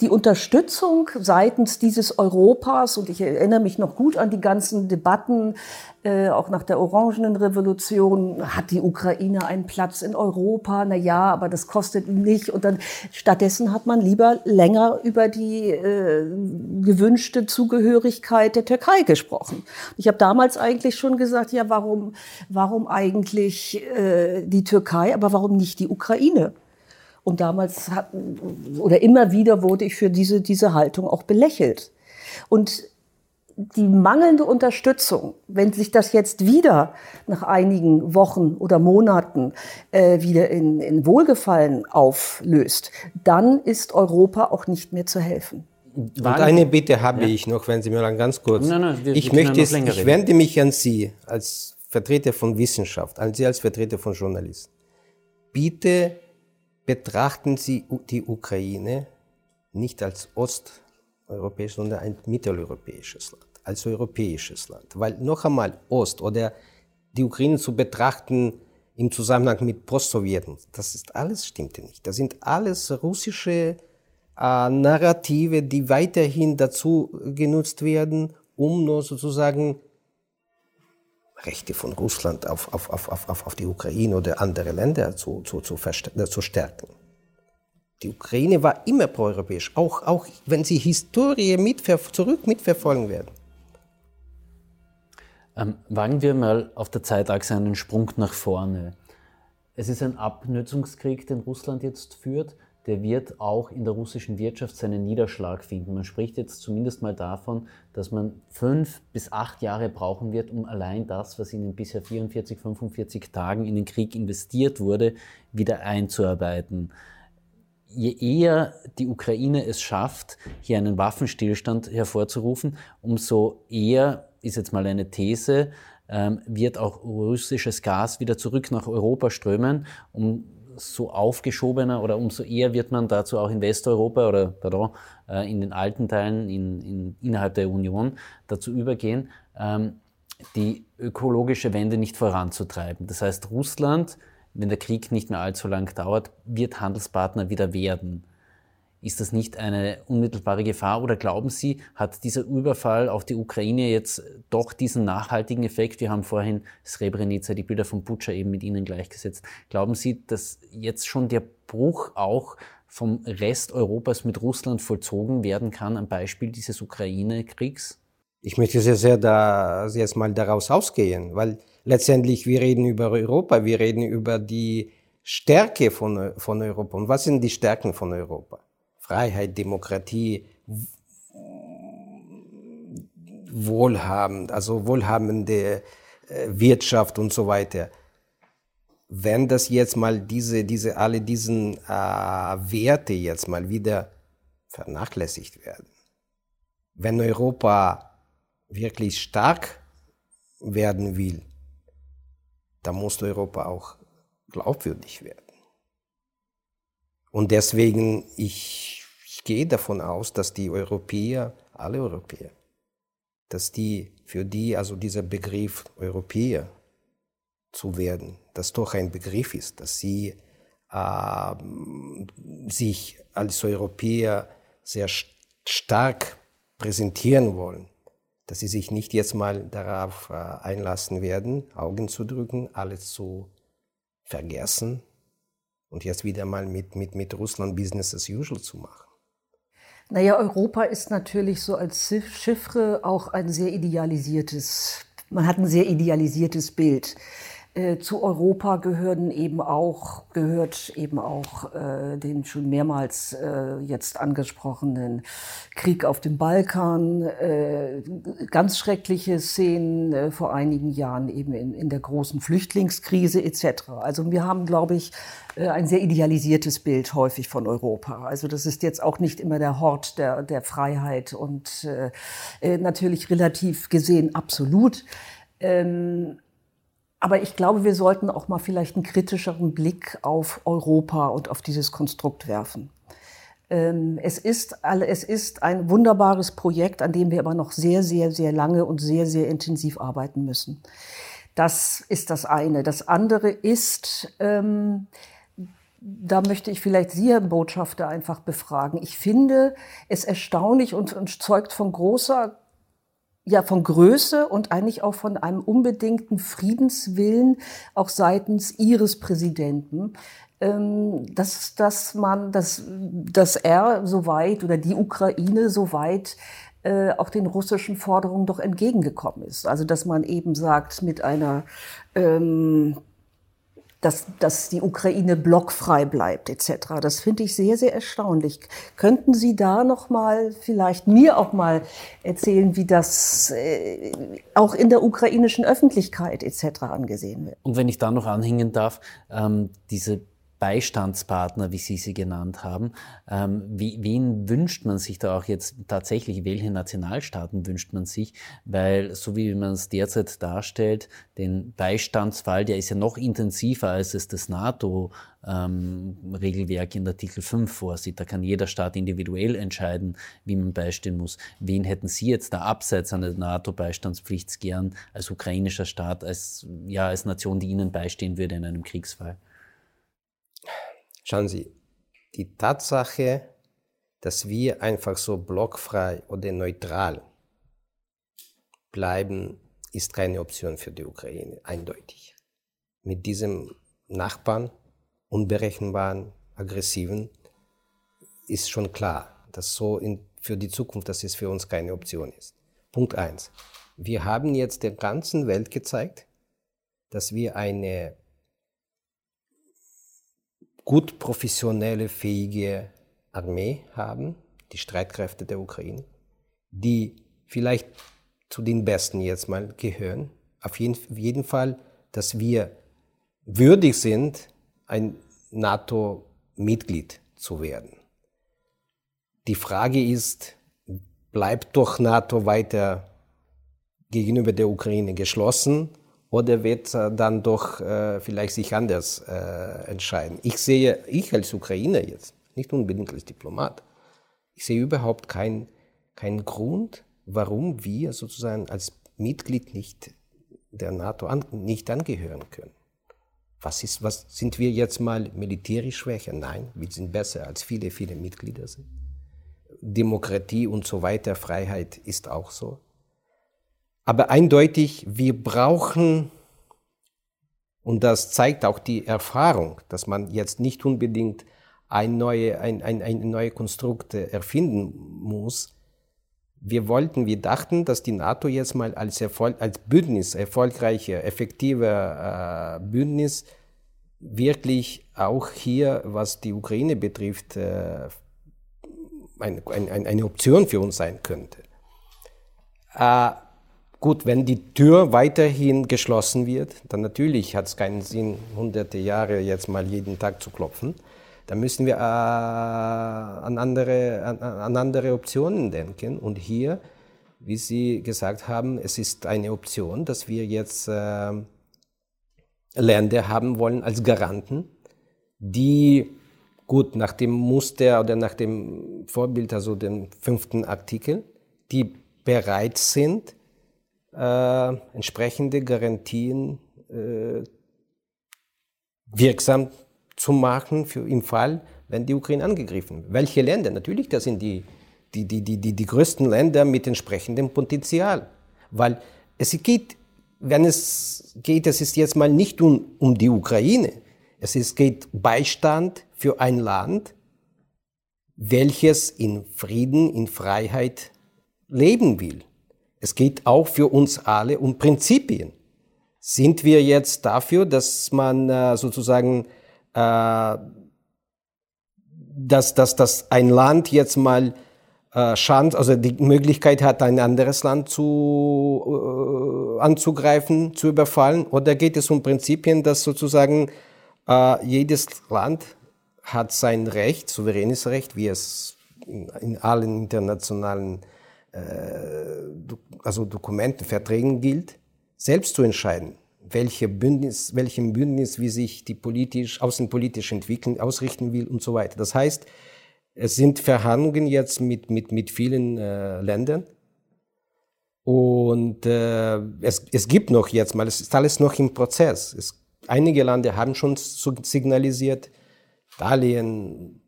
die Unterstützung seitens dieses Europas, und ich erinnere mich noch gut an die ganzen Debatten, äh, auch nach der Orangenen Revolution, hat die Ukraine einen Platz in Europa? Na ja, aber das kostet nicht. Und dann stattdessen hat man lieber länger über die äh, gewünschte Zugehörigkeit der Türkei gesprochen. Ich habe damals eigentlich schon gesagt, ja, warum, warum eigentlich äh, die Türkei, aber warum nicht die Ukraine? Und damals hat, oder immer wieder wurde ich für diese, diese Haltung auch belächelt. Und die mangelnde Unterstützung, wenn sich das jetzt wieder nach einigen Wochen oder Monaten äh, wieder in, in Wohlgefallen auflöst, dann ist Europa auch nicht mehr zu helfen. Und eine Bitte habe ja. ich noch, wenn Sie mir dann ganz kurz. Nein, nein, wir, ich wir möchte, ich wende mich an Sie als Vertreter von Wissenschaft, an Sie als Vertreter von Journalisten. Bitte betrachten Sie die Ukraine nicht als osteuropäisch, sondern ein mitteleuropäisches Land, als europäisches Land. Weil noch einmal Ost oder die Ukraine zu betrachten im Zusammenhang mit Postsowjeten. Das ist alles stimmte nicht. Das sind alles russische äh, Narrative, die weiterhin dazu genutzt werden, um nur sozusagen Rechte von Russland auf, auf, auf, auf, auf die Ukraine oder andere Länder zu, zu, zu, zu stärken. Die Ukraine war immer proeuropäisch, auch, auch wenn sie Historie mitver zurück mitverfolgen werden. Ähm, wagen wir mal auf der Zeitachse einen Sprung nach vorne. Es ist ein Abnützungskrieg, den Russland jetzt führt. Der wird auch in der russischen Wirtschaft seinen Niederschlag finden. Man spricht jetzt zumindest mal davon, dass man fünf bis acht Jahre brauchen wird, um allein das, was in den bisher 44, 45 Tagen in den Krieg investiert wurde, wieder einzuarbeiten je eher die Ukraine es schafft, hier einen Waffenstillstand hervorzurufen, umso eher, ist jetzt mal eine These, ähm, wird auch russisches Gas wieder zurück nach Europa strömen, umso aufgeschobener oder umso eher wird man dazu auch in Westeuropa oder pardon, äh, in den alten Teilen in, in, innerhalb der Union dazu übergehen, ähm, die ökologische Wende nicht voranzutreiben. Das heißt, Russland wenn der Krieg nicht mehr allzu lang dauert, wird Handelspartner wieder werden. Ist das nicht eine unmittelbare Gefahr oder glauben Sie, hat dieser Überfall auf die Ukraine jetzt doch diesen nachhaltigen Effekt? Wir haben vorhin Srebrenica, die Bilder von Butscha eben mit Ihnen gleichgesetzt. Glauben Sie, dass jetzt schon der Bruch auch vom Rest Europas mit Russland vollzogen werden kann am Beispiel dieses Ukraine-Kriegs? Ich möchte sehr, sehr da, jetzt mal daraus ausgehen, weil letztendlich, wir reden über Europa, wir reden über die Stärke von, von Europa. Und was sind die Stärken von Europa? Freiheit, Demokratie, Wohlhabend, also wohlhabende äh, Wirtschaft und so weiter. Wenn das jetzt mal diese, diese, alle diesen äh, Werte jetzt mal wieder vernachlässigt werden, wenn Europa wirklich stark werden will, da muss Europa auch glaubwürdig werden. Und deswegen, ich gehe davon aus, dass die Europäer, alle Europäer, dass die, für die also dieser Begriff Europäer zu werden, das doch ein Begriff ist, dass sie äh, sich als Europäer sehr stark präsentieren wollen dass sie sich nicht jetzt mal darauf äh, einlassen werden, Augen zu drücken, alles zu vergessen und jetzt wieder mal mit, mit, mit Russland Business as usual zu machen. Naja, Europa ist natürlich so als Chiffre auch ein sehr idealisiertes, man hat ein sehr idealisiertes Bild. Äh, zu Europa gehören eben auch, gehört eben auch äh, den schon mehrmals äh, jetzt angesprochenen Krieg auf dem Balkan, äh, ganz schreckliche Szenen äh, vor einigen Jahren eben in, in der großen Flüchtlingskrise etc. Also wir haben, glaube ich, äh, ein sehr idealisiertes Bild häufig von Europa. Also das ist jetzt auch nicht immer der Hort der, der Freiheit und äh, natürlich relativ gesehen absolut. Ähm, aber ich glaube, wir sollten auch mal vielleicht einen kritischeren Blick auf Europa und auf dieses Konstrukt werfen. Ähm, es ist, es ist ein wunderbares Projekt, an dem wir aber noch sehr, sehr, sehr lange und sehr, sehr intensiv arbeiten müssen. Das ist das eine. Das andere ist, ähm, da möchte ich vielleicht Sie, Herr Botschafter, einfach befragen. Ich finde es erstaunlich und, und zeugt von großer ja von Größe und eigentlich auch von einem unbedingten Friedenswillen auch seitens ihres Präsidenten, ähm, dass, dass man, dass, dass er soweit oder die Ukraine soweit äh, auch den russischen Forderungen doch entgegengekommen ist. Also dass man eben sagt, mit einer ähm, dass, dass die Ukraine blockfrei bleibt etc. Das finde ich sehr, sehr erstaunlich. Könnten Sie da noch mal vielleicht mir auch mal erzählen, wie das äh, auch in der ukrainischen Öffentlichkeit etc. angesehen wird? Und wenn ich da noch anhängen darf, ähm, diese Beistandspartner, wie Sie sie genannt haben. Ähm, wen wünscht man sich da auch jetzt tatsächlich? Welche Nationalstaaten wünscht man sich? Weil, so wie man es derzeit darstellt, den Beistandsfall, der ist ja noch intensiver, als es das NATO-Regelwerk ähm, in Artikel 5 vorsieht. Da kann jeder Staat individuell entscheiden, wie man beistehen muss. Wen hätten Sie jetzt da abseits einer NATO-Beistandspflicht gern als ukrainischer Staat, als, ja, als Nation, die Ihnen beistehen würde in einem Kriegsfall? Schauen Sie, die Tatsache, dass wir einfach so blockfrei oder neutral bleiben, ist keine Option für die Ukraine, eindeutig. Mit diesem Nachbarn, unberechenbaren, aggressiven, ist schon klar, dass so in, für die Zukunft, dass es für uns keine Option ist. Punkt eins: Wir haben jetzt der ganzen Welt gezeigt, dass wir eine gut professionelle, fähige Armee haben, die Streitkräfte der Ukraine, die vielleicht zu den Besten jetzt mal gehören. Auf jeden, Fall, dass wir würdig sind, ein NATO-Mitglied zu werden. Die Frage ist, bleibt doch NATO weiter gegenüber der Ukraine geschlossen oder wird dann doch äh, vielleicht sich anders äh, entscheiden? Ich sehe, ich als Ukrainer jetzt, nicht unbedingt als Diplomat, ich sehe überhaupt keinen kein Grund, warum wir sozusagen als Mitglied nicht der NATO an, nicht angehören können. Was, ist, was sind wir jetzt mal militärisch schwächer? Nein, wir sind besser als viele, viele Mitglieder sind. Demokratie und so weiter, Freiheit ist auch so. Aber eindeutig, wir brauchen, und das zeigt auch die Erfahrung, dass man jetzt nicht unbedingt ein, neue, ein, ein, ein neue Konstrukt erfinden muss. Wir wollten, wir dachten, dass die NATO jetzt mal als, Erfolg, als Bündnis, erfolgreicher, effektiver äh, Bündnis, wirklich auch hier, was die Ukraine betrifft, äh, eine, eine, eine Option für uns sein könnte. Äh, Gut, wenn die Tür weiterhin geschlossen wird, dann natürlich hat es keinen Sinn, hunderte Jahre jetzt mal jeden Tag zu klopfen. Da müssen wir äh, an, andere, an, an, andere Optionen denken. Und hier, wie Sie gesagt haben, es ist eine Option, dass wir jetzt äh, Länder haben wollen als Garanten, die gut nach dem Muster oder nach dem Vorbild, also dem fünften Artikel, die bereit sind, äh, entsprechende Garantien äh, wirksam zu machen für im Fall, wenn die Ukraine angegriffen wird. Welche Länder? Natürlich, das sind die, die, die, die, die, die größten Länder mit entsprechendem Potenzial. Weil es geht, wenn es geht, es ist jetzt mal nicht um, um die Ukraine. Es ist, geht Beistand für ein Land, welches in Frieden, in Freiheit leben will. Es geht auch für uns alle um Prinzipien. Sind wir jetzt dafür, dass man äh, sozusagen, äh, dass, dass, dass ein Land jetzt mal äh, Chance, also die Möglichkeit hat, ein anderes Land zu, anzugreifen, zu überfallen? Oder geht es um Prinzipien, dass sozusagen jedes Land hat sein Recht, souveränes Recht, wie es in, in allen internationalen äh, also Dokumenten, Verträgen gilt, selbst zu entscheiden, welche Bündnis, welchem Bündnis, wie sich die politisch, außenpolitisch entwickeln, ausrichten will und so weiter. Das heißt, es sind Verhandlungen jetzt mit, mit, mit vielen äh, Ländern. Und äh, es, es gibt noch jetzt mal, es ist alles noch im Prozess. Es, einige Länder haben schon signalisiert, Italien,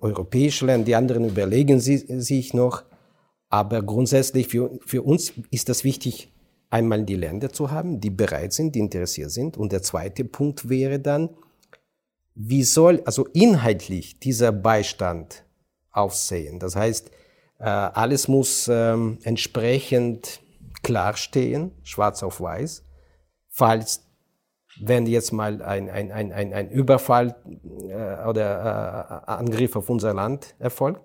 europäische Länder, die anderen überlegen sie, sich noch. Aber grundsätzlich für, für uns ist das wichtig, einmal die Länder zu haben, die bereit sind, die interessiert sind. Und der zweite Punkt wäre dann, wie soll also inhaltlich dieser Beistand aussehen? Das heißt, äh, alles muss ähm, entsprechend klar stehen, schwarz auf weiß. Falls, wenn jetzt mal ein, ein, ein, ein, ein Überfall äh, oder äh, Angriff auf unser Land erfolgt,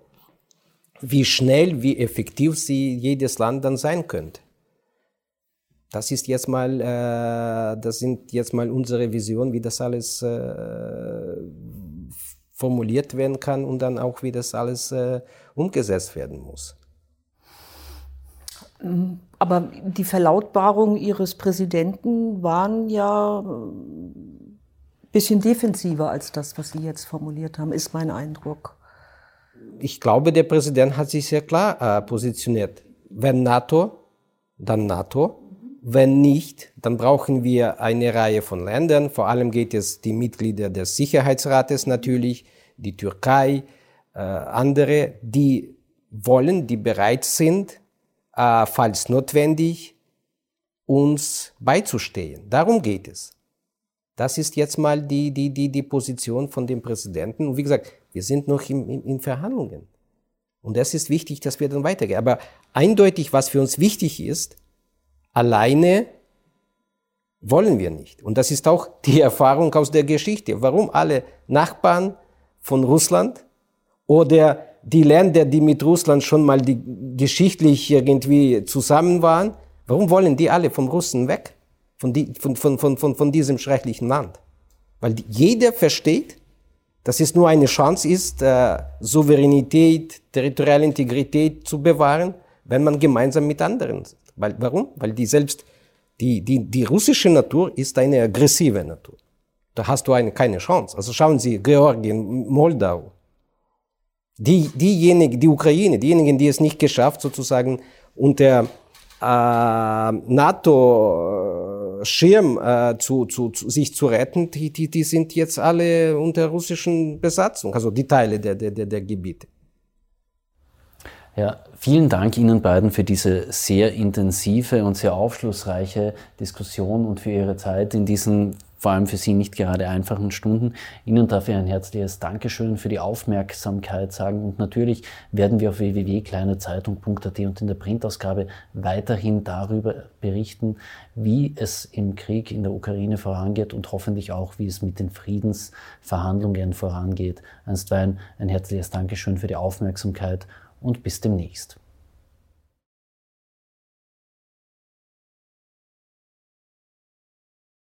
wie schnell, wie effektiv sie jedes Land dann sein könnte. Das ist jetzt mal, äh, das sind jetzt mal unsere Visionen, wie das alles, äh, formuliert werden kann und dann auch, wie das alles äh, umgesetzt werden muss. Aber die Verlautbarungen Ihres Präsidenten waren ja ein bisschen defensiver als das, was Sie jetzt formuliert haben, ist mein Eindruck. Ich glaube, der Präsident hat sich sehr klar äh, positioniert. Wenn NATO, dann NATO. Wenn nicht, dann brauchen wir eine Reihe von Ländern. Vor allem geht es die Mitglieder des Sicherheitsrates natürlich, die Türkei, äh, andere, die wollen, die bereit sind, äh, falls notwendig, uns beizustehen. Darum geht es. Das ist jetzt mal die, die, die, die Position von dem Präsidenten. Und wie gesagt, wir sind noch in, in, in Verhandlungen. Und es ist wichtig, dass wir dann weitergehen. Aber eindeutig, was für uns wichtig ist, alleine wollen wir nicht. Und das ist auch die Erfahrung aus der Geschichte. Warum alle Nachbarn von Russland oder die Länder, die mit Russland schon mal die, geschichtlich irgendwie zusammen waren, warum wollen die alle vom Russen weg? Von, die, von, von, von, von, von diesem schrecklichen Land? Weil die, jeder versteht, dass es nur eine Chance ist, äh, Souveränität, territoriale Integrität zu bewahren, wenn man gemeinsam mit anderen. Weil, warum? Weil die selbst, die, die, die russische Natur ist eine aggressive Natur. Da hast du eine, keine Chance. Also schauen Sie, Georgien, Moldau, die, diejenigen, die Ukraine, diejenigen, die es nicht geschafft, sozusagen unter äh, NATO-Schirm äh, zu, zu, zu, sich zu retten, die, die, die sind jetzt alle unter russischen Besatzung, also die Teile der, der, der, der Gebiete. Ja, vielen Dank Ihnen beiden für diese sehr intensive und sehr aufschlussreiche Diskussion und für Ihre Zeit in diesen vor allem für Sie nicht gerade einfachen Stunden. Ihnen dafür ein herzliches Dankeschön für die Aufmerksamkeit sagen und natürlich werden wir auf www.kleinezeitung.at und in der Printausgabe weiterhin darüber berichten, wie es im Krieg in der Ukraine vorangeht und hoffentlich auch, wie es mit den Friedensverhandlungen vorangeht. Einstweilen ein herzliches Dankeschön für die Aufmerksamkeit und bis demnächst.